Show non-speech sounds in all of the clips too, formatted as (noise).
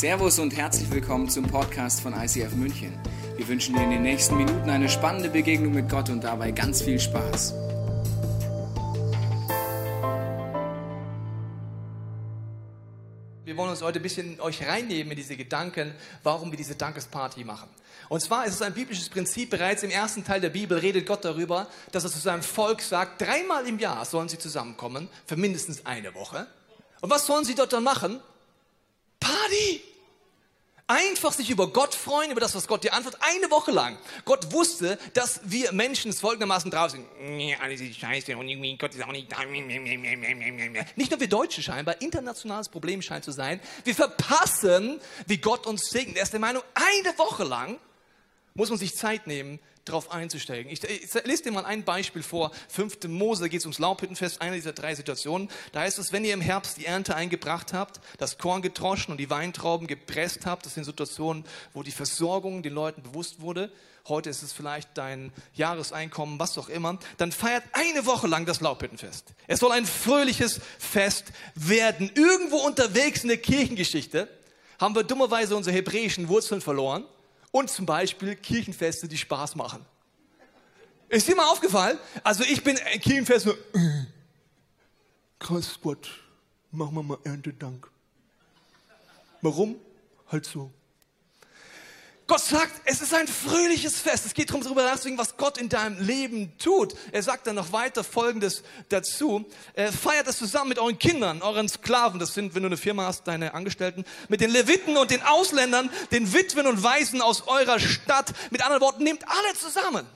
Servus und herzlich willkommen zum Podcast von ICF München. Wir wünschen dir in den nächsten Minuten eine spannende Begegnung mit Gott und dabei ganz viel Spaß. Wir wollen uns heute ein bisschen euch reinnehmen in diese Gedanken, warum wir diese Dankesparty machen. Und zwar ist es ein biblisches Prinzip, bereits im ersten Teil der Bibel redet Gott darüber, dass er zu seinem Volk sagt, dreimal im Jahr sollen sie zusammenkommen, für mindestens eine Woche. Und was sollen sie dort dann machen? Party! Einfach sich über Gott freuen, über das, was Gott dir antwortet, eine Woche lang. Gott wusste, dass wir Menschen es folgendermaßen drauf sind. Alles ist scheiße und Gott ist auch nicht da. Nicht nur wir Deutsche scheinbar, internationales Problem scheint zu sein. Wir verpassen, wie Gott uns segnet. Er ist der Meinung, eine Woche lang muss man sich Zeit nehmen, darauf einzusteigen. Ich, ich lese dir mal ein Beispiel vor. 5. Mose geht es ums Laubhüttenfest, eine dieser drei Situationen. Da heißt es, wenn ihr im Herbst die Ernte eingebracht habt, das Korn getroschen und die Weintrauben gepresst habt, das sind Situationen, wo die Versorgung den Leuten bewusst wurde. Heute ist es vielleicht dein Jahreseinkommen, was auch immer. Dann feiert eine Woche lang das Laubhüttenfest. Es soll ein fröhliches Fest werden. Irgendwo unterwegs in der Kirchengeschichte haben wir dummerweise unsere hebräischen Wurzeln verloren und zum Beispiel Kirchenfeste, die Spaß machen. Ist dir mal aufgefallen? Also ich bin Kirchenfest nur, äh, krass Gott, machen wir mal Erntedank. Warum? Halt so. Gott sagt, es ist ein fröhliches Fest. Es geht darum, darüber nachzudenken, was Gott in deinem Leben tut. Er sagt dann noch weiter Folgendes dazu. Äh, feiert es zusammen mit euren Kindern, euren Sklaven, das sind, wenn du eine Firma hast, deine Angestellten, mit den Leviten und den Ausländern, den Witwen und Waisen aus eurer Stadt. Mit anderen Worten, nehmt alle zusammen.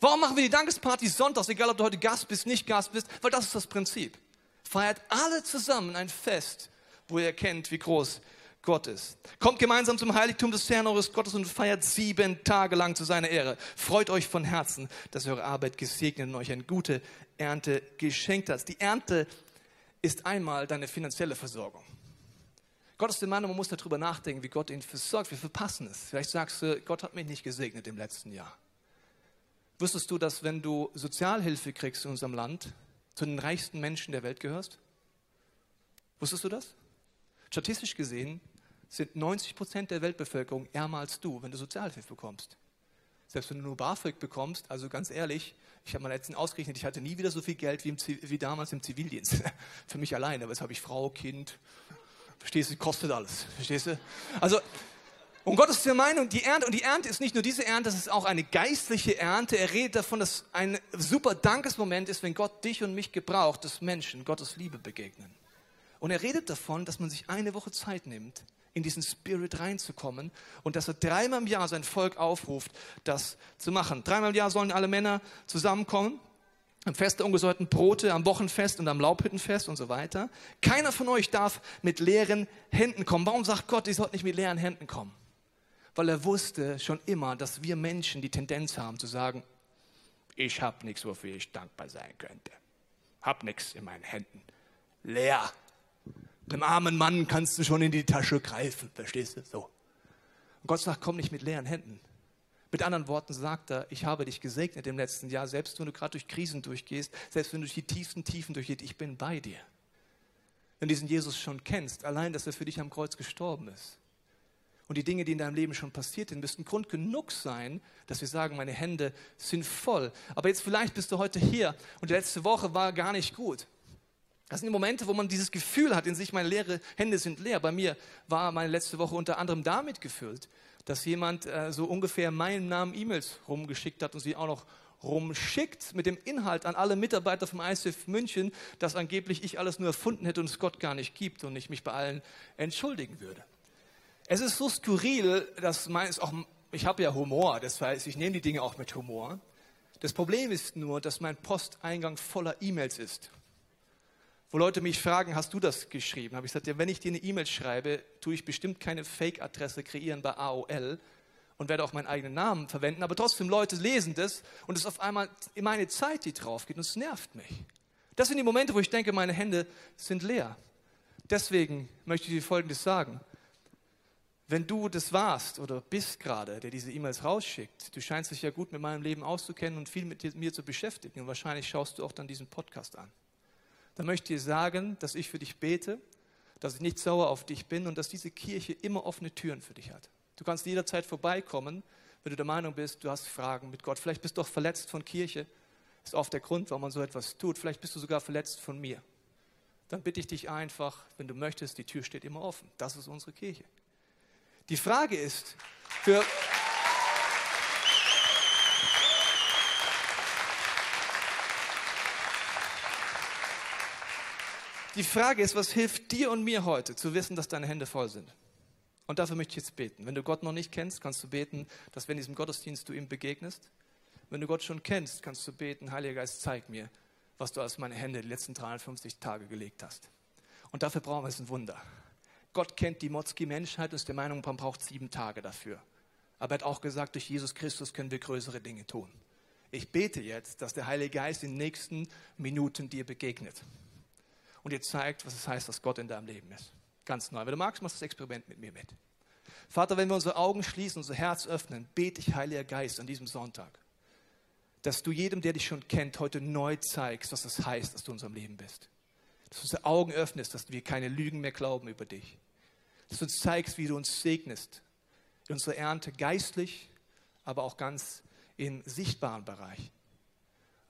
Warum machen wir die Dankesparty sonntags, egal ob du heute Gast bist, nicht Gast bist? Weil das ist das Prinzip. Feiert alle zusammen ein Fest, wo ihr erkennt, wie groß Gottes. Kommt gemeinsam zum Heiligtum des Herrn eures Gottes und feiert sieben Tage lang zu seiner Ehre. Freut euch von Herzen, dass eure Arbeit gesegnet und euch eine gute Ernte geschenkt hat. Die Ernte ist einmal deine finanzielle Versorgung. Gott ist der Mann und man muss darüber nachdenken, wie Gott ihn versorgt. Wir verpassen es. Vielleicht sagst du, Gott hat mich nicht gesegnet im letzten Jahr. Wusstest du, dass wenn du Sozialhilfe kriegst in unserem Land, zu den reichsten Menschen der Welt gehörst? Wusstest du das? Statistisch gesehen sind 90 Prozent der Weltbevölkerung ärmer als du, wenn du Sozialhilfe bekommst. Selbst wenn du nur BAföG bekommst, also ganz ehrlich, ich habe mal letztens ausgerechnet, ich hatte nie wieder so viel Geld wie, im, wie damals im Zivildienst. (laughs) Für mich alleine, aber jetzt habe ich Frau, Kind. Verstehst du, kostet alles. Verstehst du? Also, und Gott ist der Meinung, die Ernte, und die Ernte ist nicht nur diese Ernte, das ist auch eine geistliche Ernte. Er redet davon, dass ein super Dankesmoment ist, wenn Gott dich und mich gebraucht, dass Menschen Gottes Liebe begegnen. Und er redet davon, dass man sich eine Woche Zeit nimmt, in diesen Spirit reinzukommen und dass er dreimal im Jahr sein Volk aufruft, das zu machen. Dreimal im Jahr sollen alle Männer zusammenkommen. Am Fest der ungesäuerten Brote, am Wochenfest und am Laubhüttenfest und so weiter. Keiner von euch darf mit leeren Händen kommen. Warum sagt Gott, ich sollte nicht mit leeren Händen kommen? Weil er wusste schon immer, dass wir Menschen die Tendenz haben zu sagen, ich habe nichts, wofür ich dankbar sein könnte. Hab nichts in meinen Händen. Leer. Dem armen Mann kannst du schon in die Tasche greifen, verstehst du? So. Und Gott sagt, komm nicht mit leeren Händen. Mit anderen Worten sagt er, ich habe dich gesegnet im letzten Jahr, selbst wenn du gerade durch Krisen durchgehst, selbst wenn du durch die tiefsten Tiefen durchgehst, ich bin bei dir. Wenn du diesen Jesus schon kennst, allein, dass er für dich am Kreuz gestorben ist. Und die Dinge, die in deinem Leben schon passiert sind, müssten Grund genug sein, dass wir sagen, meine Hände sind voll. Aber jetzt vielleicht bist du heute hier und die letzte Woche war gar nicht gut. Das sind die Momente, wo man dieses Gefühl hat in sich, meine leere Hände sind leer. Bei mir war meine letzte Woche unter anderem damit gefüllt, dass jemand äh, so ungefähr meinen Namen E-Mails rumgeschickt hat und sie auch noch rumschickt mit dem Inhalt an alle Mitarbeiter vom ICF München, dass angeblich ich alles nur erfunden hätte und es Gott gar nicht gibt und ich mich bei allen entschuldigen würde. Es ist so skurril, dass meines auch, ich habe ja Humor, das heißt, ich nehme die Dinge auch mit Humor. Das Problem ist nur, dass mein Posteingang voller E-Mails ist wo Leute mich fragen, hast du das geschrieben? Habe ich gesagt, ja, wenn ich dir eine E-Mail schreibe, tue ich bestimmt keine Fake-Adresse kreieren bei AOL und werde auch meinen eigenen Namen verwenden, aber trotzdem Leute lesen das und es ist auf einmal meine Zeit, die drauf geht und es nervt mich. Das sind die Momente, wo ich denke, meine Hände sind leer. Deswegen möchte ich dir Folgendes sagen. Wenn du das warst oder bist gerade, der diese E-Mails rausschickt, du scheinst dich ja gut mit meinem Leben auszukennen und viel mit mir zu beschäftigen und wahrscheinlich schaust du auch dann diesen Podcast an dann möchte ich sagen, dass ich für dich bete, dass ich nicht sauer auf dich bin und dass diese Kirche immer offene Türen für dich hat. Du kannst jederzeit vorbeikommen, wenn du der Meinung bist, du hast Fragen mit Gott. Vielleicht bist du auch verletzt von Kirche. Das ist oft der Grund, warum man so etwas tut. Vielleicht bist du sogar verletzt von mir. Dann bitte ich dich einfach, wenn du möchtest, die Tür steht immer offen. Das ist unsere Kirche. Die Frage ist, für, Die Frage ist, was hilft dir und mir heute zu wissen, dass deine Hände voll sind? Und dafür möchte ich jetzt beten. Wenn du Gott noch nicht kennst, kannst du beten, dass wenn in diesem Gottesdienst du ihm begegnest. Wenn du Gott schon kennst, kannst du beten, Heiliger Geist, zeig mir, was du aus meine Hände die letzten 350 Tage gelegt hast. Und dafür brauchen wir es ein Wunder. Gott kennt die Motzki-Menschheit und ist der Meinung, man braucht sieben Tage dafür. Aber er hat auch gesagt, durch Jesus Christus können wir größere Dinge tun. Ich bete jetzt, dass der Heilige Geist in den nächsten Minuten dir begegnet und dir zeigt, was es heißt, dass Gott in deinem Leben ist. Ganz neu. Wenn du magst, mach das Experiment mit mir mit. Vater, wenn wir unsere Augen schließen, unser Herz öffnen, bete ich, Heiliger Geist, an diesem Sonntag, dass du jedem, der dich schon kennt, heute neu zeigst, was es heißt, dass du in unserem Leben bist. Dass du unsere Augen öffnest, dass wir keine Lügen mehr glauben über dich. Dass du uns zeigst, wie du uns segnest in unserer Ernte geistlich, aber auch ganz im sichtbaren Bereich.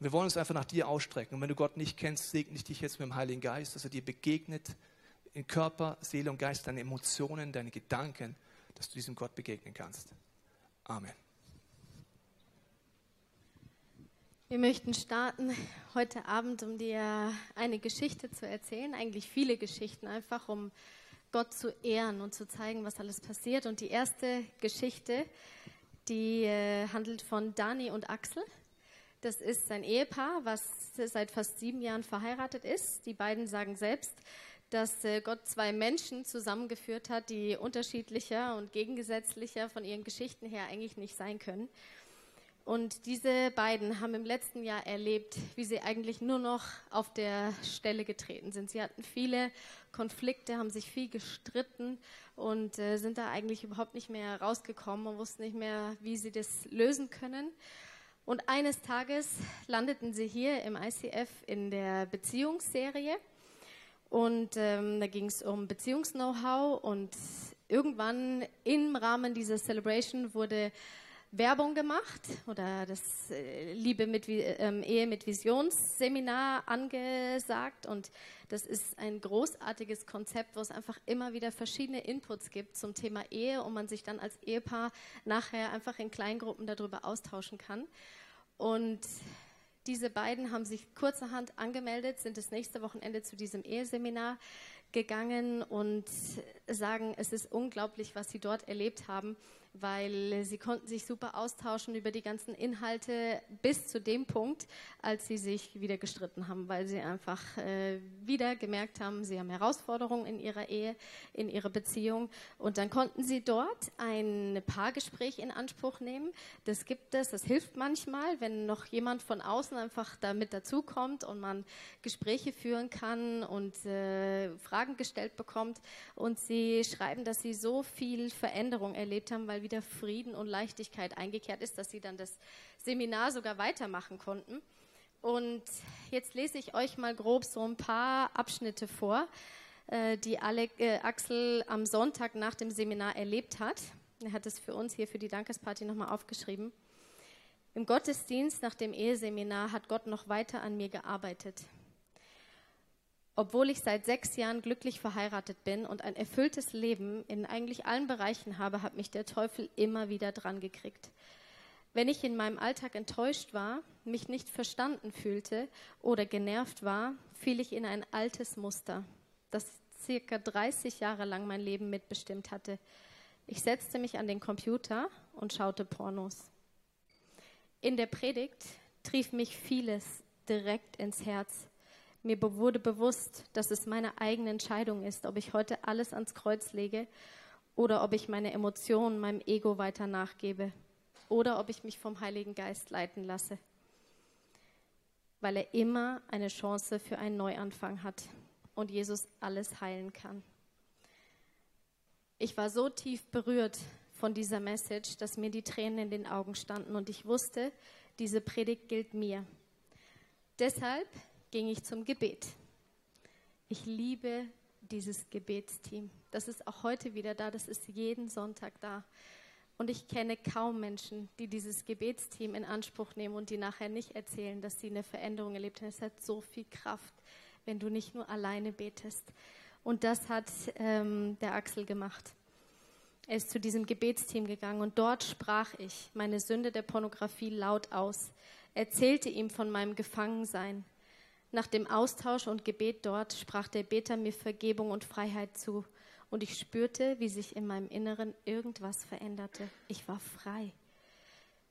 Und wir wollen uns einfach nach dir ausstrecken. Und wenn du Gott nicht kennst, segne ich dich jetzt mit dem Heiligen Geist, dass er dir begegnet in Körper, Seele und Geist, deine Emotionen, deine Gedanken, dass du diesem Gott begegnen kannst. Amen. Wir möchten starten heute Abend, um dir eine Geschichte zu erzählen, eigentlich viele Geschichten, einfach um Gott zu ehren und zu zeigen, was alles passiert. Und die erste Geschichte, die äh, handelt von Dani und Axel. Das ist ein Ehepaar, was seit fast sieben Jahren verheiratet ist. Die beiden sagen selbst, dass äh, Gott zwei Menschen zusammengeführt hat, die unterschiedlicher und gegengesetzlicher von ihren Geschichten her eigentlich nicht sein können. Und diese beiden haben im letzten Jahr erlebt, wie sie eigentlich nur noch auf der Stelle getreten sind. Sie hatten viele Konflikte, haben sich viel gestritten und äh, sind da eigentlich überhaupt nicht mehr rausgekommen und wussten nicht mehr, wie sie das lösen können. Und eines Tages landeten sie hier im ICF in der Beziehungsserie. Und ähm, da ging es um Beziehungs-Know-how. Und irgendwann im Rahmen dieser Celebration wurde Werbung gemacht oder das äh, Liebe mit ähm, Ehe mit Visionsseminar angesagt und das ist ein großartiges Konzept, wo es einfach immer wieder verschiedene Inputs gibt zum Thema Ehe und man sich dann als Ehepaar nachher einfach in Kleingruppen darüber austauschen kann. Und diese beiden haben sich kurzerhand angemeldet, sind das nächste Wochenende zu diesem Eheseminar gegangen und sagen, es ist unglaublich, was sie dort erlebt haben weil sie konnten sich super austauschen über die ganzen Inhalte bis zu dem Punkt, als sie sich wieder gestritten haben, weil sie einfach äh, wieder gemerkt haben, sie haben Herausforderungen in ihrer Ehe, in ihrer Beziehung und dann konnten sie dort ein Paargespräch in Anspruch nehmen. Das gibt es, das hilft manchmal, wenn noch jemand von außen einfach damit dazukommt und man Gespräche führen kann und äh, Fragen gestellt bekommt und sie schreiben, dass sie so viel Veränderung erlebt haben, weil wieder Frieden und Leichtigkeit eingekehrt ist, dass sie dann das Seminar sogar weitermachen konnten. Und jetzt lese ich euch mal grob so ein paar Abschnitte vor, äh, die äh, Axel am Sonntag nach dem Seminar erlebt hat. Er hat es für uns hier für die Dankesparty nochmal aufgeschrieben. Im Gottesdienst nach dem Eheseminar hat Gott noch weiter an mir gearbeitet. Obwohl ich seit sechs Jahren glücklich verheiratet bin und ein erfülltes Leben in eigentlich allen Bereichen habe, hat mich der Teufel immer wieder dran gekriegt. Wenn ich in meinem Alltag enttäuscht war, mich nicht verstanden fühlte oder genervt war, fiel ich in ein altes Muster, das circa 30 Jahre lang mein Leben mitbestimmt hatte. Ich setzte mich an den Computer und schaute Pornos. In der Predigt trief mich vieles direkt ins Herz. Mir wurde bewusst, dass es meine eigene Entscheidung ist, ob ich heute alles ans Kreuz lege oder ob ich meine Emotionen meinem Ego weiter nachgebe oder ob ich mich vom Heiligen Geist leiten lasse, weil er immer eine Chance für einen Neuanfang hat und Jesus alles heilen kann. Ich war so tief berührt von dieser Message, dass mir die Tränen in den Augen standen und ich wusste, diese Predigt gilt mir. Deshalb ging ich zum Gebet. Ich liebe dieses Gebetsteam. Das ist auch heute wieder da, das ist jeden Sonntag da. Und ich kenne kaum Menschen, die dieses Gebetsteam in Anspruch nehmen und die nachher nicht erzählen, dass sie eine Veränderung erlebt haben. Es hat so viel Kraft, wenn du nicht nur alleine betest. Und das hat ähm, der Axel gemacht. Er ist zu diesem Gebetsteam gegangen und dort sprach ich meine Sünde der Pornografie laut aus, erzählte ihm von meinem Gefangensein. Nach dem Austausch und Gebet dort sprach der Beter mir Vergebung und Freiheit zu und ich spürte, wie sich in meinem Inneren irgendwas veränderte. Ich war frei.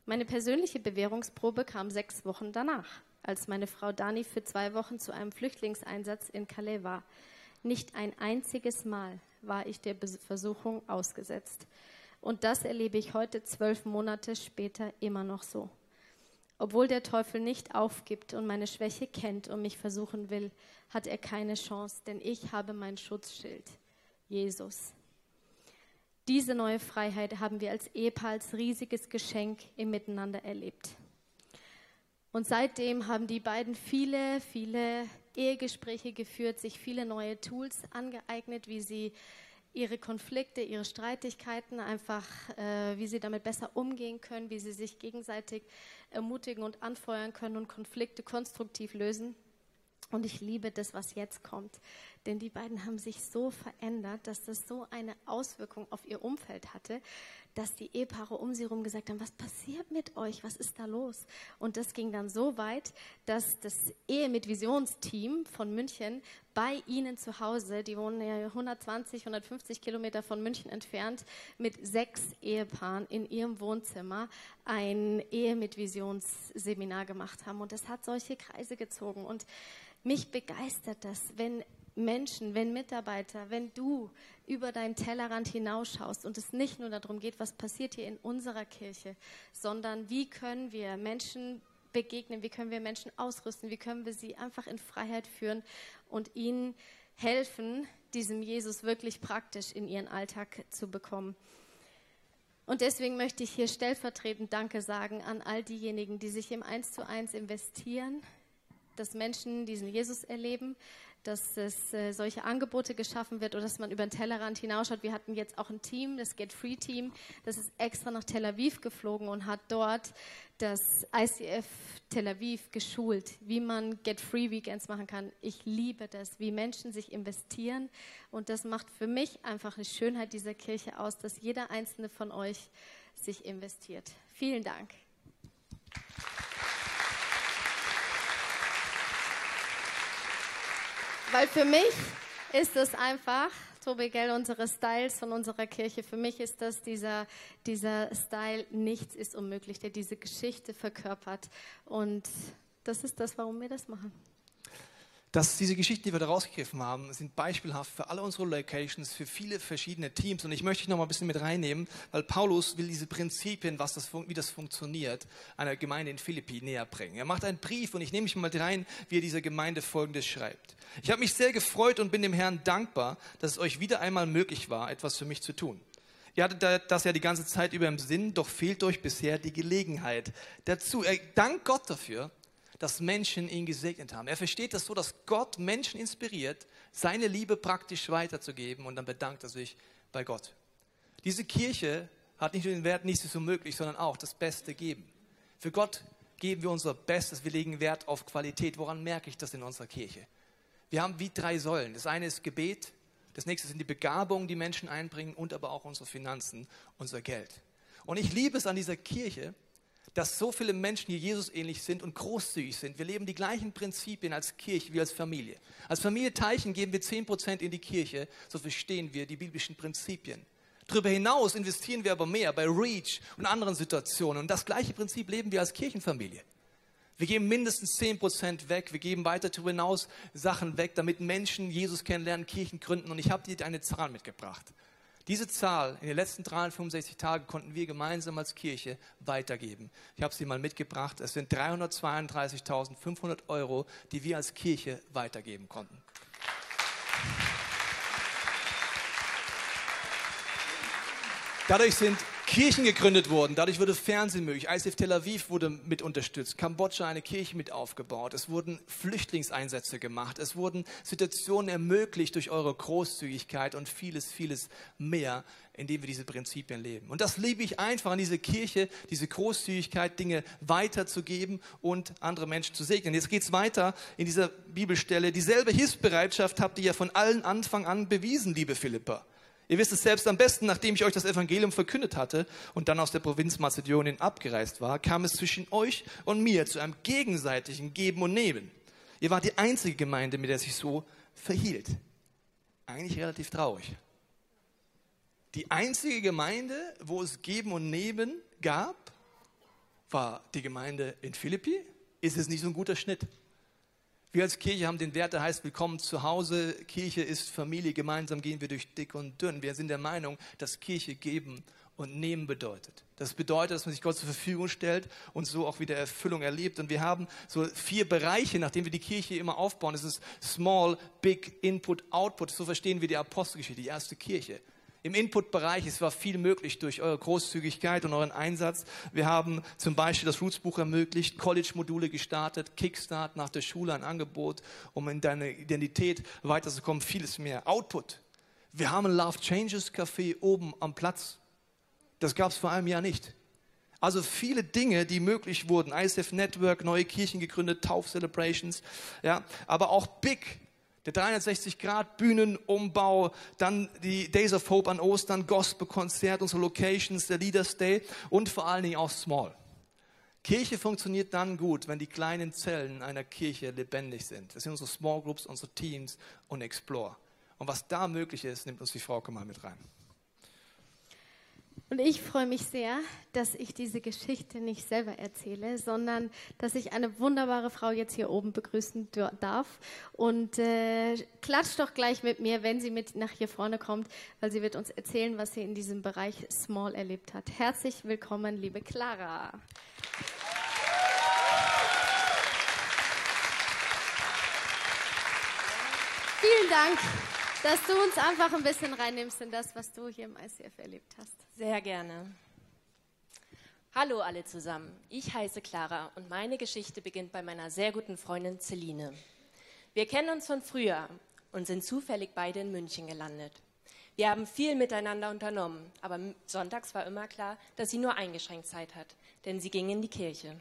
Meine persönliche Bewährungsprobe kam sechs Wochen danach, als meine Frau Dani für zwei Wochen zu einem Flüchtlingseinsatz in Calais war. Nicht ein einziges Mal war ich der Versuchung ausgesetzt. Und das erlebe ich heute, zwölf Monate später, immer noch so. Obwohl der Teufel nicht aufgibt und meine Schwäche kennt und mich versuchen will, hat er keine Chance, denn ich habe mein Schutzschild, Jesus. Diese neue Freiheit haben wir als Ehepaar als riesiges Geschenk im Miteinander erlebt. Und seitdem haben die beiden viele, viele Ehegespräche geführt, sich viele neue Tools angeeignet, wie sie ihre Konflikte, ihre Streitigkeiten einfach, äh, wie sie damit besser umgehen können, wie sie sich gegenseitig ermutigen und anfeuern können und Konflikte konstruktiv lösen. Und ich liebe das, was jetzt kommt. Denn die beiden haben sich so verändert, dass das so eine Auswirkung auf ihr Umfeld hatte, dass die Ehepaare um sie herum gesagt haben, was passiert mit euch? Was ist da los? Und das ging dann so weit, dass das Ehe mit Visionsteam von München bei ihnen zu Hause, die wohnen ja 120, 150 Kilometer von München entfernt, mit sechs Ehepaaren in ihrem Wohnzimmer ein Ehe mit Visionsseminar gemacht haben. Und das hat solche Kreise gezogen. Und mich begeistert das, wenn Menschen, wenn Mitarbeiter, wenn du über deinen Tellerrand hinausschaust und es nicht nur darum geht, was passiert hier in unserer Kirche, sondern wie können wir Menschen begegnen, wie können wir Menschen ausrüsten, wie können wir sie einfach in Freiheit führen und ihnen helfen, diesem Jesus wirklich praktisch in ihren Alltag zu bekommen. Und deswegen möchte ich hier stellvertretend Danke sagen an all diejenigen, die sich im Eins zu eins investieren, dass Menschen diesen Jesus erleben, dass es äh, solche Angebote geschaffen wird oder dass man über den Tellerrand hinausschaut. Wir hatten jetzt auch ein Team, das Get Free Team, das ist extra nach Tel Aviv geflogen und hat dort das ICF Tel Aviv geschult, wie man Get Free Weekends machen kann. Ich liebe das, wie Menschen sich investieren und das macht für mich einfach eine Schönheit dieser Kirche aus, dass jeder einzelne von euch sich investiert. Vielen Dank. Weil für mich ist es einfach, Tobi Gell, unsere Styles von unserer Kirche, für mich ist das dieser, dieser Style, nichts ist unmöglich, der diese Geschichte verkörpert. Und das ist das, warum wir das machen dass diese Geschichten, die wir da rausgegriffen haben, sind beispielhaft für alle unsere Locations, für viele verschiedene Teams. Und ich möchte dich noch mal ein bisschen mit reinnehmen, weil Paulus will diese Prinzipien, was das, wie das funktioniert, einer Gemeinde in Philippi näher bringen. Er macht einen Brief und ich nehme mich mal rein, wie er dieser Gemeinde Folgendes schreibt. Ich habe mich sehr gefreut und bin dem Herrn dankbar, dass es euch wieder einmal möglich war, etwas für mich zu tun. Ihr hattet das ja die ganze Zeit über im Sinn, doch fehlt euch bisher die Gelegenheit dazu. Er dankt Gott dafür, dass Menschen ihn gesegnet haben. Er versteht das so, dass Gott Menschen inspiriert, seine Liebe praktisch weiterzugeben und dann bedankt er sich bei Gott. Diese Kirche hat nicht nur den Wert, nichts ist unmöglich, sondern auch das Beste geben. Für Gott geben wir unser Bestes, wir legen Wert auf Qualität. Woran merke ich das in unserer Kirche? Wir haben wie drei Säulen. Das eine ist Gebet, das nächste sind die Begabungen, die Menschen einbringen und aber auch unsere Finanzen, unser Geld. Und ich liebe es an dieser Kirche, dass so viele Menschen hier Jesus ähnlich sind und großzügig sind. Wir leben die gleichen Prinzipien als Kirche wie als Familie. Als Familie Teichen geben wir 10% in die Kirche, so verstehen wir die biblischen Prinzipien. Darüber hinaus investieren wir aber mehr bei Reach und anderen Situationen. Und das gleiche Prinzip leben wir als Kirchenfamilie. Wir geben mindestens 10% weg. Wir geben weiter darüber hinaus Sachen weg, damit Menschen Jesus kennenlernen, Kirchen gründen. Und ich habe dir eine Zahl mitgebracht. Diese Zahl in den letzten 365 Tagen konnten wir gemeinsam als Kirche weitergeben. Ich habe sie mal mitgebracht. Es sind 332.500 Euro, die wir als Kirche weitergeben konnten. Dadurch sind Kirchen gegründet wurden. Dadurch wurde Fernsehen möglich. ICF Tel Aviv wurde mit unterstützt. Kambodscha eine Kirche mit aufgebaut. Es wurden Flüchtlingseinsätze gemacht. Es wurden Situationen ermöglicht durch eure Großzügigkeit und vieles, vieles mehr, indem wir diese Prinzipien leben. Und das liebe ich einfach an diese Kirche, diese Großzügigkeit, Dinge weiterzugeben und andere Menschen zu segnen. Jetzt geht es weiter in dieser Bibelstelle. Dieselbe Hilfsbereitschaft habt ihr ja von allen Anfang an bewiesen, liebe Philippa. Ihr wisst es selbst am besten, nachdem ich euch das Evangelium verkündet hatte und dann aus der Provinz Mazedonien abgereist war, kam es zwischen euch und mir zu einem gegenseitigen Geben und Nehmen. Ihr wart die einzige Gemeinde, mit der sich so verhielt. Eigentlich relativ traurig. Die einzige Gemeinde, wo es Geben und Nehmen gab, war die Gemeinde in Philippi. Ist es nicht so ein guter Schnitt? Wir als Kirche haben den Wert, der heißt Willkommen zu Hause. Kirche ist Familie. Gemeinsam gehen wir durch dick und dünn. Wir sind der Meinung, dass Kirche geben und nehmen bedeutet. Das bedeutet, dass man sich Gott zur Verfügung stellt und so auch wieder Erfüllung erlebt. Und wir haben so vier Bereiche, nachdem wir die Kirche immer aufbauen. Das ist Small, Big, Input, Output. So verstehen wir die Apostelgeschichte, die erste Kirche. Im Input-Bereich, es war viel möglich durch eure Großzügigkeit und euren Einsatz. Wir haben zum Beispiel das Roots-Buch ermöglicht, College-Module gestartet, Kickstart nach der Schule ein Angebot, um in deine Identität weiterzukommen, vieles mehr. Output. Wir haben ein Love Changes Café oben am Platz. Das gab es vor einem Jahr nicht. Also viele Dinge, die möglich wurden. ISF Network, neue Kirchen gegründet, Tauf-Celebrations, ja, aber auch Big der 360-Grad-Bühnenumbau, dann die Days of Hope an Ostern, Gospel-Konzert, unsere Locations, der Leaders Day und vor allen Dingen auch Small. Kirche funktioniert dann gut, wenn die kleinen Zellen einer Kirche lebendig sind. Das sind unsere Small Groups, unsere Teams und Explore. Und was da möglich ist, nimmt uns die Frau mal mit rein. Und ich freue mich sehr, dass ich diese Geschichte nicht selber erzähle, sondern dass ich eine wunderbare Frau jetzt hier oben begrüßen darf. Und äh, klatscht doch gleich mit mir, wenn sie mit nach hier vorne kommt, weil sie wird uns erzählen, was sie in diesem Bereich Small erlebt hat. Herzlich willkommen, liebe Clara. Vielen Dank dass du uns einfach ein bisschen reinnimmst in das, was du hier im ICF erlebt hast. Sehr gerne. Hallo alle zusammen. Ich heiße Clara und meine Geschichte beginnt bei meiner sehr guten Freundin Celine. Wir kennen uns von früher und sind zufällig beide in München gelandet. Wir haben viel miteinander unternommen, aber sonntags war immer klar, dass sie nur eingeschränkt Zeit hat, denn sie ging in die Kirche.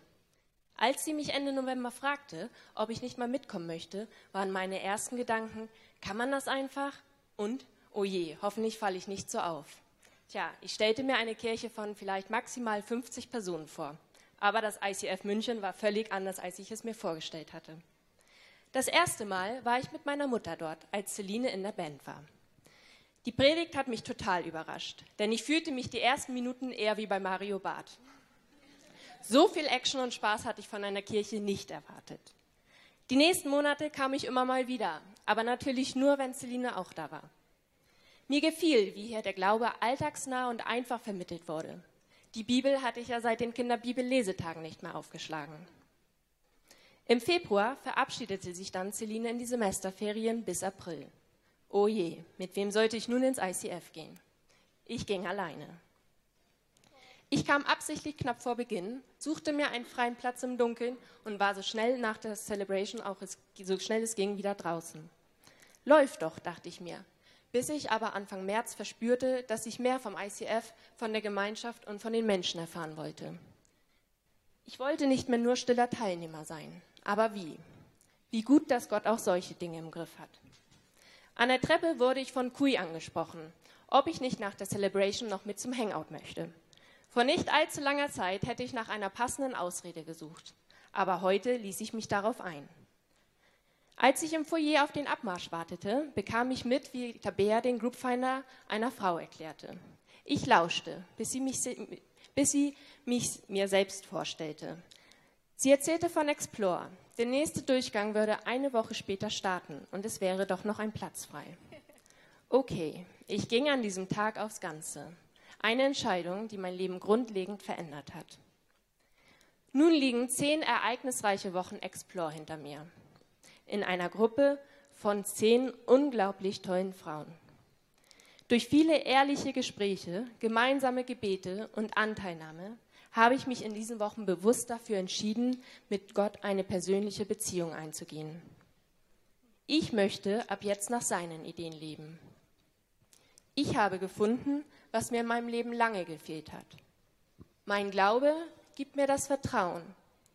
Als sie mich Ende November fragte, ob ich nicht mal mitkommen möchte, waren meine ersten Gedanken, kann man das einfach? Und, oh je, hoffentlich falle ich nicht so auf. Tja, ich stellte mir eine Kirche von vielleicht maximal 50 Personen vor. Aber das ICF München war völlig anders, als ich es mir vorgestellt hatte. Das erste Mal war ich mit meiner Mutter dort, als Celine in der Band war. Die Predigt hat mich total überrascht, denn ich fühlte mich die ersten Minuten eher wie bei Mario Barth. So viel Action und Spaß hatte ich von einer Kirche nicht erwartet. Die nächsten Monate kam ich immer mal wieder, aber natürlich nur, wenn Celine auch da war. Mir gefiel, wie hier der Glaube alltagsnah und einfach vermittelt wurde. Die Bibel hatte ich ja seit den Kinderbibel-Lesetagen nicht mehr aufgeschlagen. Im Februar verabschiedete sich dann Celine in die Semesterferien bis April. Oh je, mit wem sollte ich nun ins ICF gehen? Ich ging alleine. Ich kam absichtlich knapp vor Beginn, suchte mir einen freien Platz im Dunkeln und war so schnell nach der Celebration auch so schnell es ging wieder draußen. Läuft doch, dachte ich mir, bis ich aber Anfang März verspürte, dass ich mehr vom ICF, von der Gemeinschaft und von den Menschen erfahren wollte. Ich wollte nicht mehr nur stiller Teilnehmer sein. Aber wie? Wie gut, dass Gott auch solche Dinge im Griff hat. An der Treppe wurde ich von Kui angesprochen, ob ich nicht nach der Celebration noch mit zum Hangout möchte. Vor nicht allzu langer Zeit hätte ich nach einer passenden Ausrede gesucht, aber heute ließ ich mich darauf ein. Als ich im Foyer auf den Abmarsch wartete, bekam ich mit, wie Tabea den Groupfinder einer Frau erklärte. Ich lauschte, bis sie mich, bis sie mich mir selbst vorstellte. Sie erzählte von Explore. Der nächste Durchgang würde eine Woche später starten und es wäre doch noch ein Platz frei. Okay, ich ging an diesem Tag aufs Ganze. Eine Entscheidung, die mein Leben grundlegend verändert hat. Nun liegen zehn ereignisreiche Wochen Explore hinter mir. In einer Gruppe von zehn unglaublich tollen Frauen. Durch viele ehrliche Gespräche, gemeinsame Gebete und Anteilnahme habe ich mich in diesen Wochen bewusst dafür entschieden, mit Gott eine persönliche Beziehung einzugehen. Ich möchte ab jetzt nach seinen Ideen leben. Ich habe gefunden, was mir in meinem Leben lange gefehlt hat. Mein Glaube gibt mir das Vertrauen,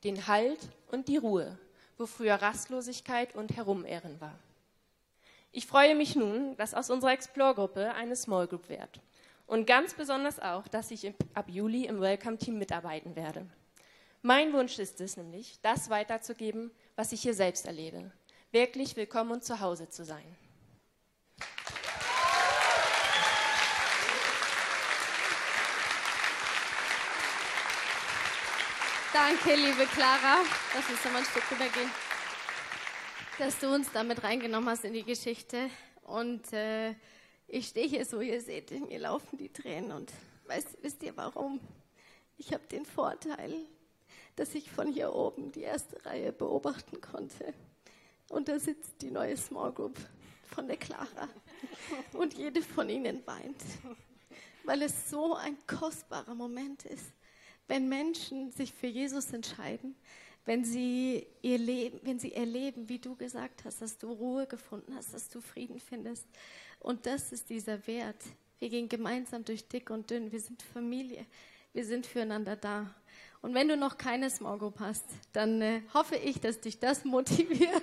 den Halt und die Ruhe, wo früher Rastlosigkeit und Herumirren war. Ich freue mich nun, dass aus unserer Explore-Gruppe eine Small Group wird. Und ganz besonders auch, dass ich ab Juli im Welcome-Team mitarbeiten werde. Mein Wunsch ist es nämlich, das weiterzugeben, was ich hier selbst erlebe. Wirklich willkommen und zu Hause zu sein. Danke, liebe Clara. Lass uns nochmal ein Stück rübergehen. Dass du uns damit reingenommen hast in die Geschichte. Und äh, ich stehe hier so, ihr seht, mir laufen die Tränen. Und weißt, wisst ihr warum? Ich habe den Vorteil, dass ich von hier oben die erste Reihe beobachten konnte. Und da sitzt die neue Small Group von der Clara. Und jede von ihnen weint. Weil es so ein kostbarer Moment ist wenn Menschen sich für Jesus entscheiden, wenn sie ihr Leben, wenn sie erleben, wie du gesagt hast, dass du Ruhe gefunden hast, dass du Frieden findest. Und das ist dieser Wert. Wir gehen gemeinsam durch dick und dünn. Wir sind Familie. Wir sind füreinander da. Und wenn du noch keine Small Group hast, dann äh, hoffe ich, dass dich das (laughs) motiviert,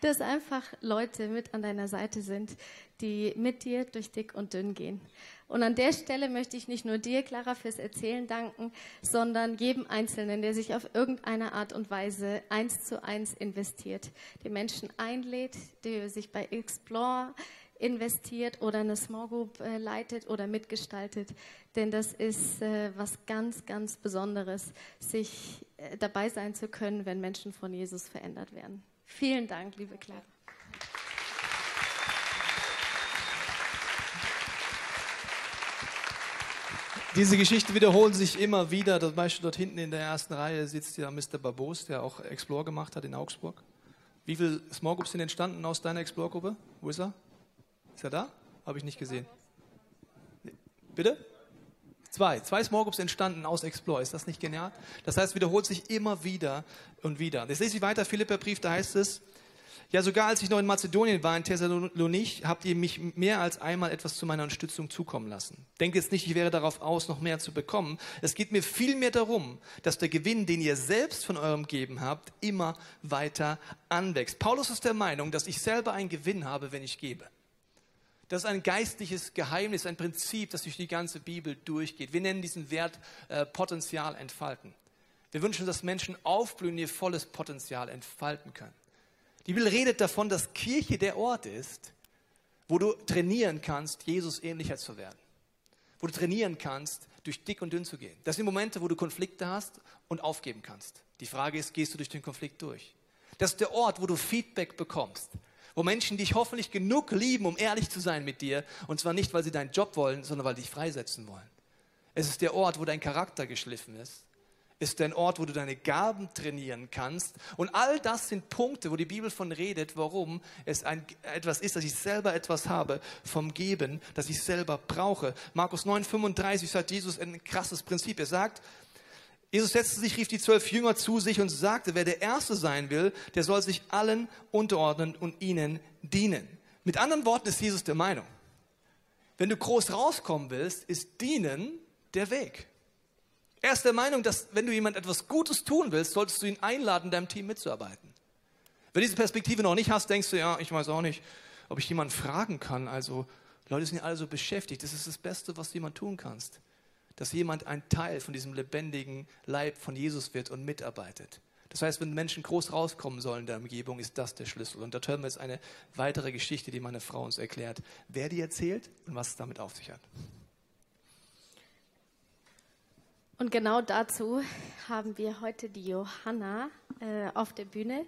dass einfach Leute mit an deiner Seite sind, die mit dir durch dick und dünn gehen. Und an der Stelle möchte ich nicht nur dir, Clara, fürs Erzählen danken, sondern jedem Einzelnen, der sich auf irgendeine Art und Weise eins zu eins investiert, die Menschen einlädt, der sich bei Explore investiert oder eine Small Group äh, leitet oder mitgestaltet. Denn das ist äh, was ganz, ganz Besonderes, sich äh, dabei sein zu können, wenn Menschen von Jesus verändert werden. Vielen Dank, liebe Clara. Diese Geschichte wiederholt sich immer wieder. Zum Beispiel dort hinten in der ersten Reihe sitzt ja Mr. Babos, der auch Explore gemacht hat in Augsburg. Wie viele Small Groups sind entstanden aus deiner Explore-Gruppe? Wo ist er? Ist er da? Habe ich nicht gesehen. Bitte? Zwei. Zwei Small Groups entstanden aus Explore. Ist das nicht genial? Das heißt, wiederholt sich immer wieder und wieder. Jetzt lese ich weiter, Philipperbrief, da heißt es, ja, sogar als ich noch in Mazedonien war, in Thessalonich, habt ihr mich mehr als einmal etwas zu meiner Unterstützung zukommen lassen. Denkt jetzt nicht, ich wäre darauf aus, noch mehr zu bekommen. Es geht mir vielmehr darum, dass der Gewinn, den ihr selbst von eurem Geben habt, immer weiter anwächst. Paulus ist der Meinung, dass ich selber einen Gewinn habe, wenn ich gebe. Das ist ein geistliches Geheimnis, ein Prinzip, das durch die ganze Bibel durchgeht. Wir nennen diesen Wert äh, Potenzial entfalten. Wir wünschen, dass Menschen aufblühen, ihr volles Potenzial entfalten können. Die Bibel redet davon, dass Kirche der Ort ist, wo du trainieren kannst, Jesus ähnlicher zu werden. Wo du trainieren kannst, durch dick und dünn zu gehen. Das sind Momente, wo du Konflikte hast und aufgeben kannst. Die Frage ist, gehst du durch den Konflikt durch? Das ist der Ort, wo du Feedback bekommst. Wo Menschen dich hoffentlich genug lieben, um ehrlich zu sein mit dir. Und zwar nicht, weil sie deinen Job wollen, sondern weil sie dich freisetzen wollen. Es ist der Ort, wo dein Charakter geschliffen ist ist ein Ort, wo du deine Gaben trainieren kannst. Und all das sind Punkte, wo die Bibel von redet, warum es ein, etwas ist, dass ich selber etwas habe vom Geben, das ich selber brauche. Markus 9, 35 sagt Jesus ein krasses Prinzip. Er sagt, Jesus setzte sich, rief die zwölf Jünger zu sich und sagte, wer der Erste sein will, der soll sich allen unterordnen und ihnen dienen. Mit anderen Worten ist Jesus der Meinung, wenn du groß rauskommen willst, ist dienen der Weg. Er ist der Meinung, dass wenn du jemand etwas Gutes tun willst, solltest du ihn einladen, deinem Team mitzuarbeiten. Wenn du diese Perspektive noch nicht hast, denkst du, ja, ich weiß auch nicht, ob ich jemanden fragen kann. Also, Leute sind ja alle so beschäftigt. Das ist das Beste, was du jemand tun kannst. Dass jemand ein Teil von diesem lebendigen Leib von Jesus wird und mitarbeitet. Das heißt, wenn Menschen groß rauskommen sollen in der Umgebung, ist das der Schlüssel. Und da hören wir jetzt eine weitere Geschichte, die meine Frau uns erklärt, wer die erzählt und was es damit auf sich hat. Und genau dazu haben wir heute die Johanna äh, auf der Bühne,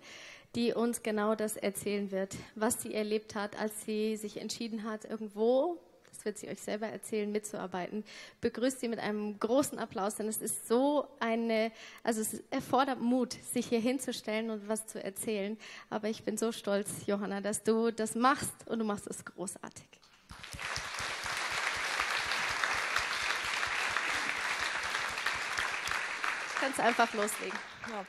die uns genau das erzählen wird, was sie erlebt hat, als sie sich entschieden hat, irgendwo, das wird sie euch selber erzählen, mitzuarbeiten, begrüßt sie mit einem großen Applaus, denn es ist so eine, also es erfordert Mut, sich hier hinzustellen und was zu erzählen. Aber ich bin so stolz, Johanna, dass du das machst und du machst es großartig. Ganz einfach loslegen. Ja.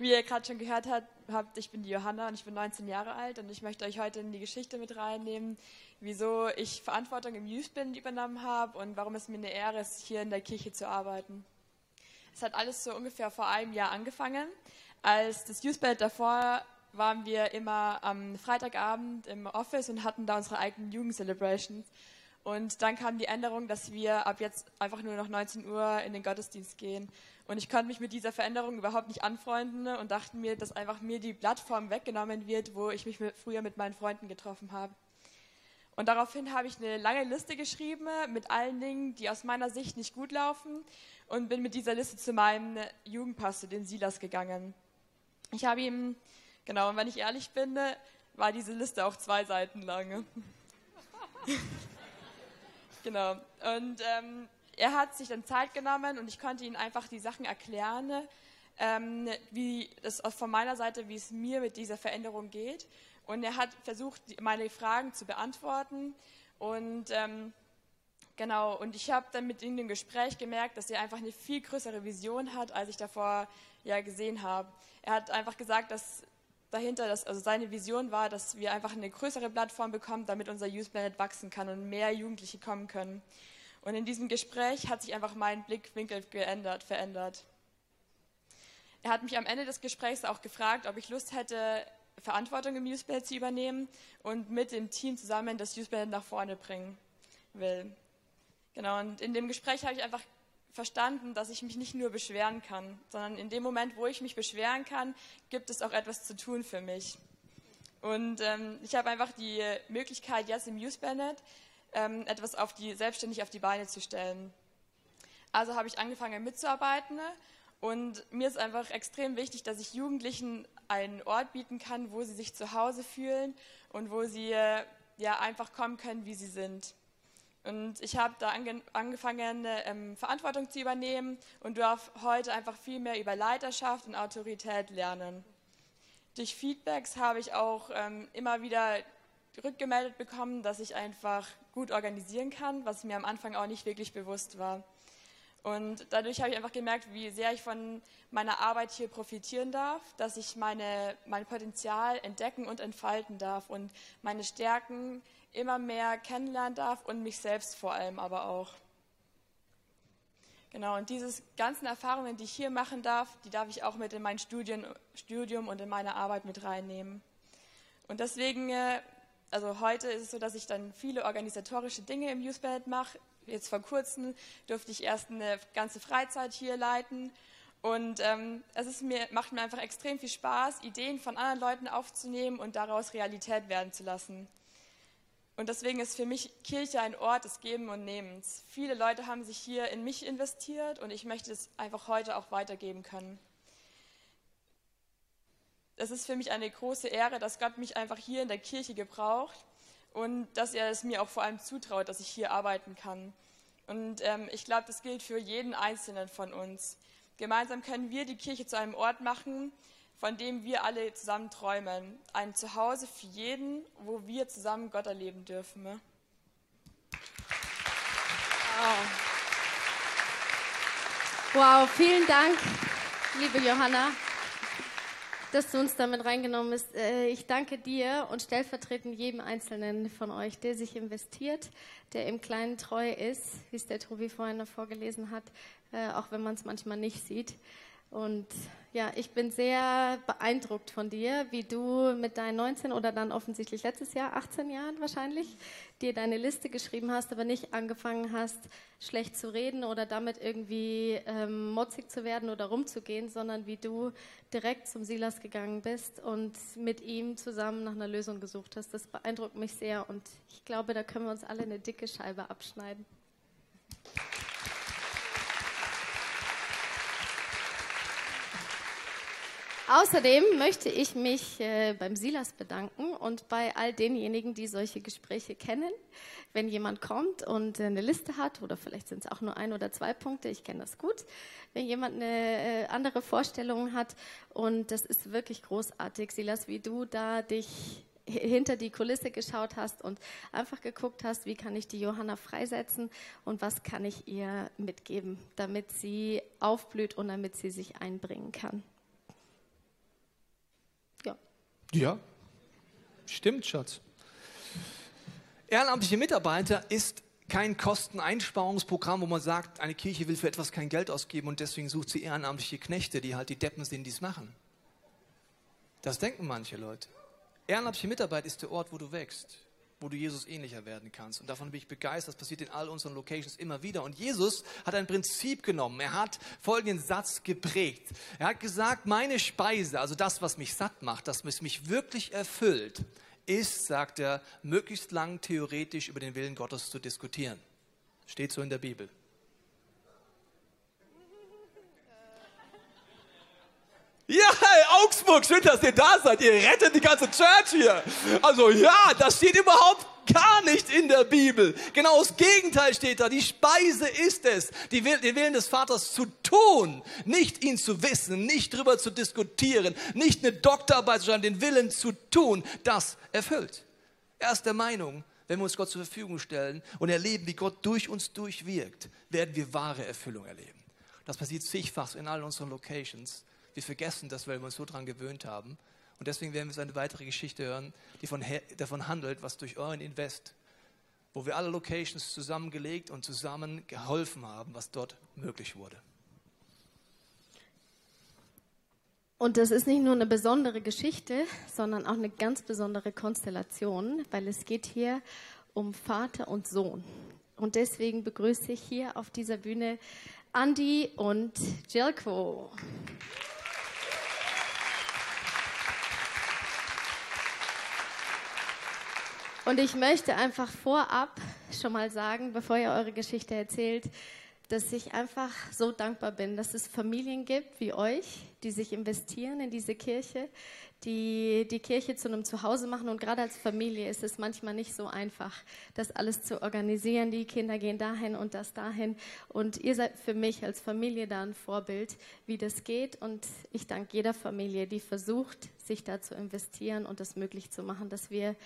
Wie ihr gerade schon gehört habt, ich bin die Johanna und ich bin 19 Jahre alt und ich möchte euch heute in die Geschichte mit reinnehmen, wieso ich Verantwortung im Youth Band übernommen habe und warum es mir eine Ehre ist, hier in der Kirche zu arbeiten. Es hat alles so ungefähr vor einem Jahr angefangen. Als das Youth Band davor waren wir immer am Freitagabend im Office und hatten da unsere eigenen Jugendcelebrations. Und dann kam die Änderung, dass wir ab jetzt einfach nur noch 19 Uhr in den Gottesdienst gehen. Und ich konnte mich mit dieser Veränderung überhaupt nicht anfreunden und dachte mir, dass einfach mir die Plattform weggenommen wird, wo ich mich mit, früher mit meinen Freunden getroffen habe. Und daraufhin habe ich eine lange Liste geschrieben mit allen Dingen, die aus meiner Sicht nicht gut laufen und bin mit dieser Liste zu meinem Jugendpastor, dem Silas, gegangen. Ich habe ihm Genau, und wenn ich ehrlich bin, war diese Liste auch zwei Seiten lang. (laughs) genau. Und ähm, er hat sich dann Zeit genommen und ich konnte ihm einfach die Sachen erklären, ähm, wie es von meiner Seite, wie es mir mit dieser Veränderung geht. Und er hat versucht, meine Fragen zu beantworten. Und ähm, genau, und ich habe dann mit ihm im Gespräch gemerkt, dass er einfach eine viel größere Vision hat, als ich davor ja gesehen habe. Er hat einfach gesagt, dass dahinter, dass, also seine Vision war, dass wir einfach eine größere Plattform bekommen, damit unser Youth Planet wachsen kann und mehr Jugendliche kommen können. Und in diesem Gespräch hat sich einfach mein Blickwinkel geändert, verändert. Er hat mich am Ende des Gesprächs auch gefragt, ob ich Lust hätte, Verantwortung im Planet zu übernehmen und mit dem Team zusammen das Planet nach vorne bringen will. Genau, und in dem Gespräch habe ich einfach verstanden, dass ich mich nicht nur beschweren kann, sondern in dem Moment, wo ich mich beschweren kann, gibt es auch etwas zu tun für mich. Und ähm, ich habe einfach die Möglichkeit, jetzt im Bennett ähm, etwas auf die, selbstständig auf die Beine zu stellen. Also habe ich angefangen mitzuarbeiten und mir ist einfach extrem wichtig, dass ich Jugendlichen einen Ort bieten kann, wo sie sich zu Hause fühlen und wo sie äh, ja einfach kommen können, wie sie sind. Und ich habe da ange angefangen, ähm, Verantwortung zu übernehmen und darf heute einfach viel mehr über Leiterschaft und Autorität lernen. Durch Feedbacks habe ich auch ähm, immer wieder rückgemeldet bekommen, dass ich einfach gut organisieren kann, was mir am Anfang auch nicht wirklich bewusst war. Und dadurch habe ich einfach gemerkt, wie sehr ich von meiner Arbeit hier profitieren darf, dass ich meine, mein Potenzial entdecken und entfalten darf und meine Stärken immer mehr kennenlernen darf und mich selbst vor allem aber auch. Genau, und diese ganzen Erfahrungen, die ich hier machen darf, die darf ich auch mit in mein Studien, Studium und in meine Arbeit mit reinnehmen. Und deswegen, äh, also heute ist es so, dass ich dann viele organisatorische Dinge im Youth Band mache. Jetzt vor kurzem durfte ich erst eine ganze Freizeit hier leiten. Und ähm, es mir, macht mir einfach extrem viel Spaß, Ideen von anderen Leuten aufzunehmen und daraus Realität werden zu lassen. Und deswegen ist für mich Kirche ein Ort des Geben und Nehmens. Viele Leute haben sich hier in mich investiert und ich möchte es einfach heute auch weitergeben können. Es ist für mich eine große Ehre, dass Gott mich einfach hier in der Kirche gebraucht und dass er es mir auch vor allem zutraut, dass ich hier arbeiten kann. Und ähm, ich glaube, das gilt für jeden Einzelnen von uns. Gemeinsam können wir die Kirche zu einem Ort machen, von dem wir alle zusammen träumen. Ein Zuhause für jeden, wo wir zusammen Gott erleben dürfen. Ne? Wow. wow, vielen Dank, liebe Johanna, dass du uns damit reingenommen hast. Äh, ich danke dir und stellvertretend jedem Einzelnen von euch, der sich investiert, der im Kleinen treu ist, wie es der Tobi vorhin noch vorgelesen hat, äh, auch wenn man es manchmal nicht sieht. Und ja, ich bin sehr beeindruckt von dir, wie du mit deinen 19 oder dann offensichtlich letztes Jahr, 18 Jahren wahrscheinlich, dir deine Liste geschrieben hast, aber nicht angefangen hast, schlecht zu reden oder damit irgendwie ähm, motzig zu werden oder rumzugehen, sondern wie du direkt zum Silas gegangen bist und mit ihm zusammen nach einer Lösung gesucht hast. Das beeindruckt mich sehr und ich glaube, da können wir uns alle eine dicke Scheibe abschneiden. Außerdem möchte ich mich äh, beim Silas bedanken und bei all denjenigen, die solche Gespräche kennen. Wenn jemand kommt und eine Liste hat, oder vielleicht sind es auch nur ein oder zwei Punkte, ich kenne das gut. Wenn jemand eine äh, andere Vorstellung hat, und das ist wirklich großartig, Silas, wie du da dich hinter die Kulisse geschaut hast und einfach geguckt hast, wie kann ich die Johanna freisetzen und was kann ich ihr mitgeben, damit sie aufblüht und damit sie sich einbringen kann. Ja. Stimmt, Schatz. Ehrenamtliche Mitarbeiter ist kein Kosteneinsparungsprogramm, wo man sagt, eine Kirche will für etwas kein Geld ausgeben und deswegen sucht sie ehrenamtliche Knechte, die halt die Deppen sind, die es machen. Das denken manche Leute. Ehrenamtliche Mitarbeit ist der Ort, wo du wächst, wo du Jesus ähnlicher werden kannst. Und davon bin ich begeistert. Das passiert in all unseren Locations immer wieder. Und Jesus hat ein Prinzip genommen. Er hat folgenden Satz geprägt. Er hat gesagt, meine Speise, also das, was mich satt macht, das, was mich wirklich erfüllt, ist, sagt er, möglichst lang theoretisch über den Willen Gottes zu diskutieren. Steht so in der Bibel. Ja, hey, Augsburg, schön, dass ihr da seid. Ihr rettet die ganze Church hier. Also ja, das steht überhaupt gar nicht in der Bibel. Genau das Gegenteil steht da. Die Speise ist es, die, den Willen des Vaters zu tun, nicht ihn zu wissen, nicht drüber zu diskutieren, nicht eine Doktorarbeit zu schreiben, den Willen zu tun. Das erfüllt. Er ist der Meinung, wenn wir uns Gott zur Verfügung stellen und erleben, wie Gott durch uns durchwirkt, werden wir wahre Erfüllung erleben. Das passiert zigfach in all unseren Locations. Wir vergessen das, weil wir uns so daran gewöhnt haben. Und deswegen werden wir so eine weitere Geschichte hören, die von, davon handelt, was durch euren Invest, wo wir alle Locations zusammengelegt und zusammen geholfen haben, was dort möglich wurde. Und das ist nicht nur eine besondere Geschichte, sondern auch eine ganz besondere Konstellation, weil es geht hier um Vater und Sohn. Und deswegen begrüße ich hier auf dieser Bühne Andy und Jelko. Und ich möchte einfach vorab schon mal sagen, bevor ihr eure Geschichte erzählt, dass ich einfach so dankbar bin, dass es Familien gibt wie euch, die sich investieren in diese Kirche, die die Kirche zu einem Zuhause machen. Und gerade als Familie ist es manchmal nicht so einfach, das alles zu organisieren. Die Kinder gehen dahin und das dahin. Und ihr seid für mich als Familie da ein Vorbild, wie das geht. Und ich danke jeder Familie, die versucht, sich da zu investieren und das möglich zu machen, dass wir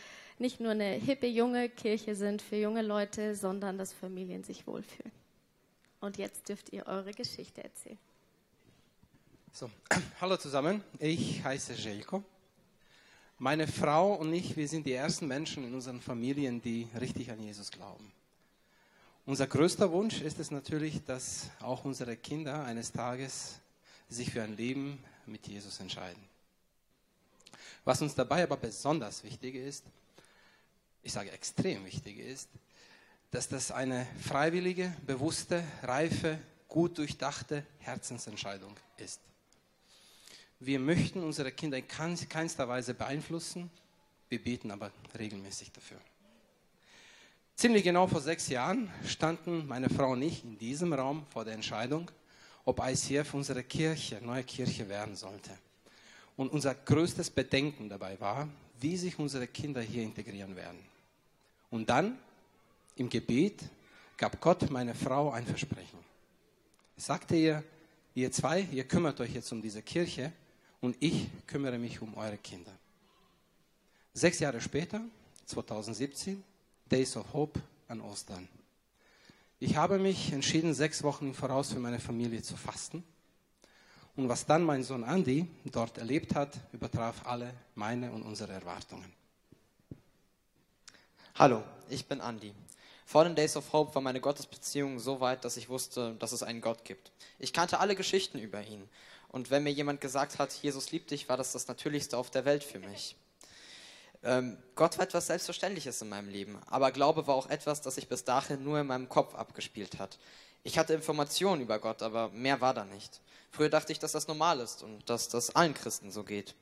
nicht nur eine hippe junge Kirche sind für junge Leute, sondern dass Familien sich wohlfühlen. Und jetzt dürft ihr eure Geschichte erzählen. So, (clears throat) hallo zusammen, ich heiße Jelko. Meine Frau und ich, wir sind die ersten Menschen in unseren Familien, die richtig an Jesus glauben. Unser größter Wunsch ist es natürlich, dass auch unsere Kinder eines Tages sich für ein Leben mit Jesus entscheiden. Was uns dabei aber besonders wichtig ist, ich sage extrem wichtig ist, dass das eine freiwillige, bewusste, reife, gut durchdachte Herzensentscheidung ist. Wir möchten unsere Kinder in keinster Weise beeinflussen, wir beten aber regelmäßig dafür. Ziemlich genau vor sechs Jahren standen meine Frau und ich in diesem Raum vor der Entscheidung, ob ICF unsere Kirche, neue Kirche werden sollte. Und unser größtes Bedenken dabei war, wie sich unsere Kinder hier integrieren werden. Und dann im Gebet gab Gott meiner Frau ein Versprechen. Er sagte ihr, ihr zwei, ihr kümmert euch jetzt um diese Kirche und ich kümmere mich um eure Kinder. Sechs Jahre später, 2017, Days of Hope an Ostern. Ich habe mich entschieden, sechs Wochen im Voraus für meine Familie zu fasten. Und was dann mein Sohn Andy dort erlebt hat, übertraf alle meine und unsere Erwartungen. Hallo, ich bin Andy. Vor den Days of Hope war meine Gottesbeziehung so weit, dass ich wusste, dass es einen Gott gibt. Ich kannte alle Geschichten über ihn. Und wenn mir jemand gesagt hat, Jesus liebt dich, war das das Natürlichste auf der Welt für mich. Ähm, Gott war etwas Selbstverständliches in meinem Leben, aber Glaube war auch etwas, das sich bis dahin nur in meinem Kopf abgespielt hat. Ich hatte Informationen über Gott, aber mehr war da nicht. Früher dachte ich, dass das normal ist und dass das allen Christen so geht.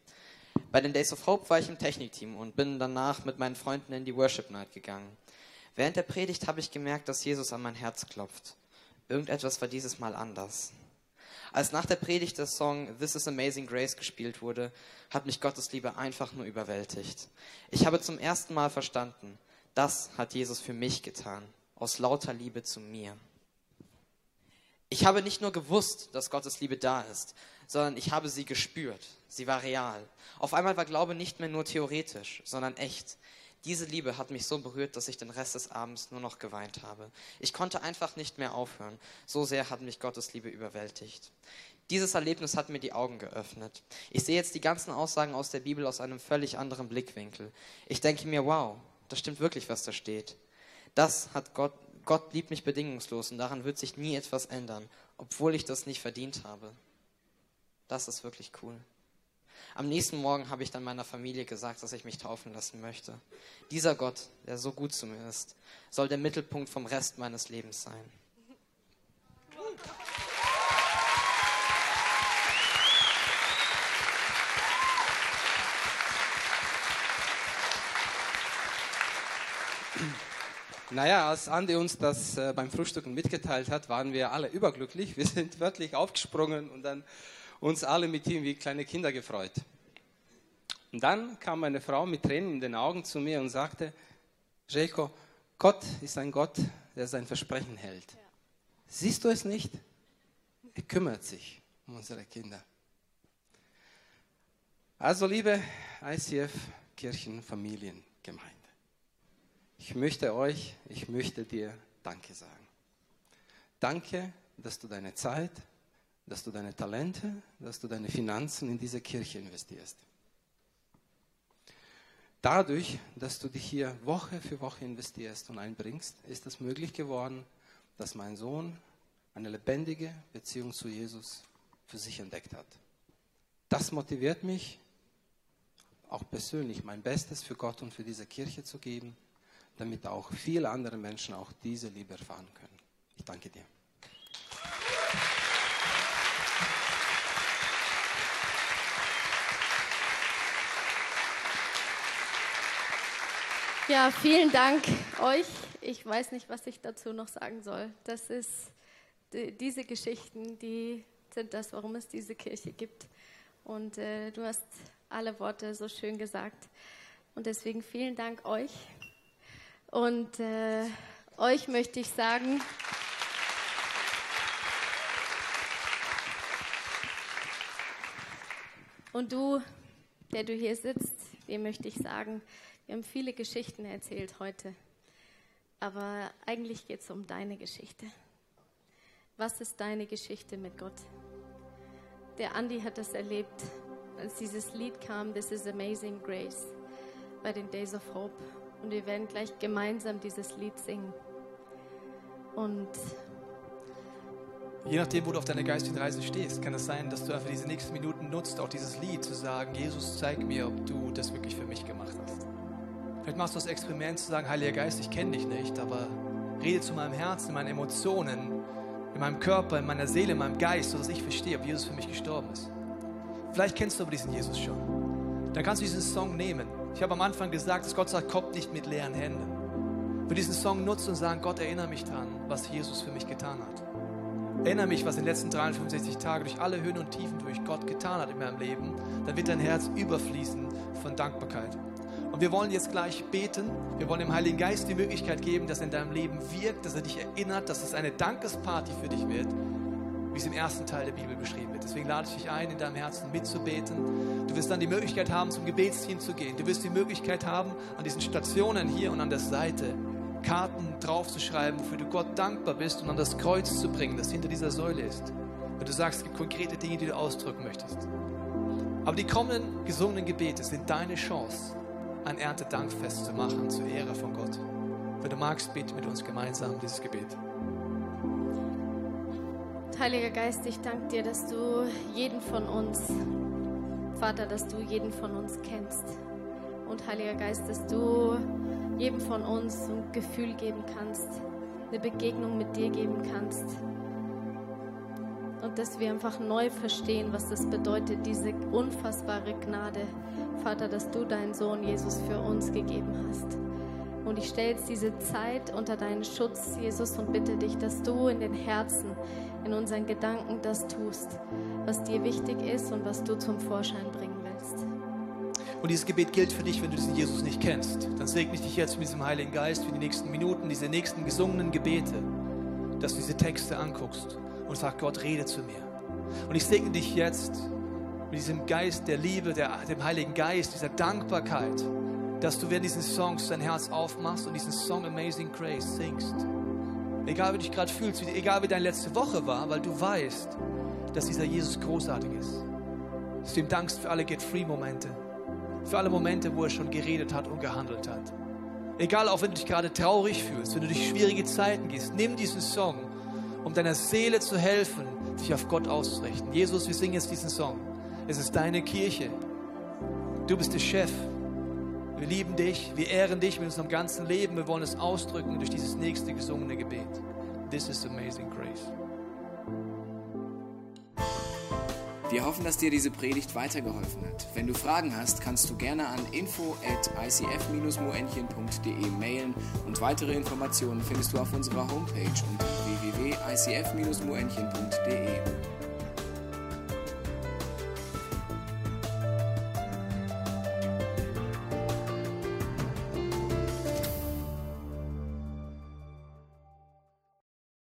Bei den Days of Hope war ich im Technikteam und bin danach mit meinen Freunden in die Worship Night gegangen. Während der Predigt habe ich gemerkt, dass Jesus an mein Herz klopft. Irgendetwas war dieses Mal anders. Als nach der Predigt der Song This is Amazing Grace gespielt wurde, hat mich Gottes Liebe einfach nur überwältigt. Ich habe zum ersten Mal verstanden, das hat Jesus für mich getan, aus lauter Liebe zu mir. Ich habe nicht nur gewusst, dass Gottes Liebe da ist, sondern ich habe sie gespürt. Sie war real. Auf einmal war Glaube nicht mehr nur theoretisch, sondern echt. Diese Liebe hat mich so berührt, dass ich den Rest des Abends nur noch geweint habe. Ich konnte einfach nicht mehr aufhören. So sehr hat mich Gottes Liebe überwältigt. Dieses Erlebnis hat mir die Augen geöffnet. Ich sehe jetzt die ganzen Aussagen aus der Bibel aus einem völlig anderen Blickwinkel. Ich denke mir, wow, das stimmt wirklich, was da steht. Das hat Gott, Gott liebt mich bedingungslos und daran wird sich nie etwas ändern, obwohl ich das nicht verdient habe. Das ist wirklich cool. Am nächsten Morgen habe ich dann meiner Familie gesagt, dass ich mich taufen lassen möchte. Dieser Gott, der so gut zu mir ist, soll der Mittelpunkt vom Rest meines Lebens sein. Naja, als Andi uns das äh, beim Frühstücken mitgeteilt hat, waren wir alle überglücklich. Wir sind (laughs) wirklich aufgesprungen und dann uns alle mit ihm wie kleine Kinder gefreut. Und dann kam meine Frau mit Tränen in den Augen zu mir und sagte, Jelko, Gott ist ein Gott, der sein Versprechen hält. Ja. Siehst du es nicht? Er kümmert sich um unsere Kinder. Also liebe ICF Kirchenfamiliengemeinde, ich möchte euch, ich möchte dir Danke sagen. Danke, dass du deine Zeit, dass du deine Talente, dass du deine Finanzen in diese Kirche investierst. Dadurch, dass du dich hier Woche für Woche investierst und einbringst, ist es möglich geworden, dass mein Sohn eine lebendige Beziehung zu Jesus für sich entdeckt hat. Das motiviert mich, auch persönlich mein Bestes für Gott und für diese Kirche zu geben, damit auch viele andere Menschen auch diese Liebe erfahren können. Ich danke dir. Ja, vielen Dank euch. Ich weiß nicht, was ich dazu noch sagen soll. Das ist die, diese Geschichten, die sind das, warum es diese Kirche gibt. Und äh, du hast alle Worte so schön gesagt. Und deswegen vielen Dank euch. Und äh, euch möchte ich sagen, und du, der du hier sitzt, dem möchte ich sagen, wir haben viele Geschichten erzählt heute, aber eigentlich geht es um deine Geschichte. Was ist deine Geschichte mit Gott? Der Andi hat das erlebt, als dieses Lied kam, This is Amazing Grace, bei den Days of Hope. Und wir werden gleich gemeinsam dieses Lied singen. Und Je nachdem, wo du auf deiner geistigen Reise stehst, kann es sein, dass du einfach diese nächsten Minuten nutzt, auch dieses Lied zu sagen, Jesus, zeig mir, ob du das wirklich für mich gemacht hast. Vielleicht machst du das Experiment zu sagen, Heiliger Geist, ich kenne dich nicht, aber rede zu meinem Herzen, in meinen Emotionen, in meinem Körper, in meiner Seele, in meinem Geist, sodass ich verstehe, ob Jesus für mich gestorben ist. Vielleicht kennst du aber diesen Jesus schon. Dann kannst du diesen Song nehmen. Ich habe am Anfang gesagt, dass Gott sagt, kommt nicht mit leeren Händen. Für diesen Song nutzen und sagen, Gott, erinnere mich daran, was Jesus für mich getan hat. Erinnere mich, was in den letzten 365 Tagen durch alle Höhen und Tiefen durch Gott getan hat in meinem Leben. Dann wird dein Herz überfließen von Dankbarkeit. Und wir wollen jetzt gleich beten. Wir wollen dem Heiligen Geist die Möglichkeit geben, dass er in deinem Leben wirkt, dass er dich erinnert, dass es eine Dankesparty für dich wird, wie es im ersten Teil der Bibel beschrieben wird. Deswegen lade ich dich ein, in deinem Herzen mitzubeten. Du wirst dann die Möglichkeit haben, zum Gebetsteam zu gehen. Du wirst die Möglichkeit haben, an diesen Stationen hier und an der Seite Karten draufzuschreiben, wofür du Gott dankbar bist und an das Kreuz zu bringen, das hinter dieser Säule ist. Wenn du sagst, es gibt konkrete Dinge, die du ausdrücken möchtest. Aber die kommenden gesungenen Gebete sind deine Chance, ein Erntedankfest zu machen zur Ehre von Gott. Wenn du magst, bete mit uns gemeinsam dieses Gebet. Heiliger Geist, ich danke dir, dass du jeden von uns, Vater, dass du jeden von uns kennst. Und Heiliger Geist, dass du jedem von uns ein Gefühl geben kannst, eine Begegnung mit dir geben kannst. Und dass wir einfach neu verstehen, was das bedeutet, diese unfassbare Gnade, Vater, dass du deinen Sohn Jesus für uns gegeben hast. Und ich stelle jetzt diese Zeit unter deinen Schutz, Jesus, und bitte dich, dass du in den Herzen, in unseren Gedanken das tust, was dir wichtig ist und was du zum Vorschein bringen willst. Und dieses Gebet gilt für dich, wenn du diesen Jesus nicht kennst. Dann segne ich dich jetzt mit diesem Heiligen Geist für die nächsten Minuten, diese nächsten gesungenen Gebete, dass du diese Texte anguckst und sag, Gott, rede zu mir. Und ich segne dich jetzt mit diesem Geist der Liebe, der, dem Heiligen Geist, dieser Dankbarkeit, dass du während diesen Songs dein Herz aufmachst und diesen Song Amazing Grace singst. Egal wie du dich gerade fühlst, egal wie deine letzte Woche war, weil du weißt, dass dieser Jesus großartig ist. Dass du ihm dankst für alle Get-Free-Momente, für alle Momente, wo er schon geredet hat und gehandelt hat. Egal, auch wenn du dich gerade traurig fühlst, wenn du durch schwierige Zeiten gehst, nimm diesen Song, um deiner Seele zu helfen, sich auf Gott auszurichten. Jesus, wir singen jetzt diesen Song. Es ist deine Kirche. Du bist der Chef. Wir lieben dich, wir ehren dich mit unserem ganzen Leben. Wir wollen es ausdrücken durch dieses nächste gesungene Gebet. This is amazing grace. Wir hoffen, dass dir diese Predigt weitergeholfen hat. Wenn du Fragen hast, kannst du gerne an info at icf-moenchen.de mailen und weitere Informationen findest du auf unserer Homepage unter www.icf-moenchen.de.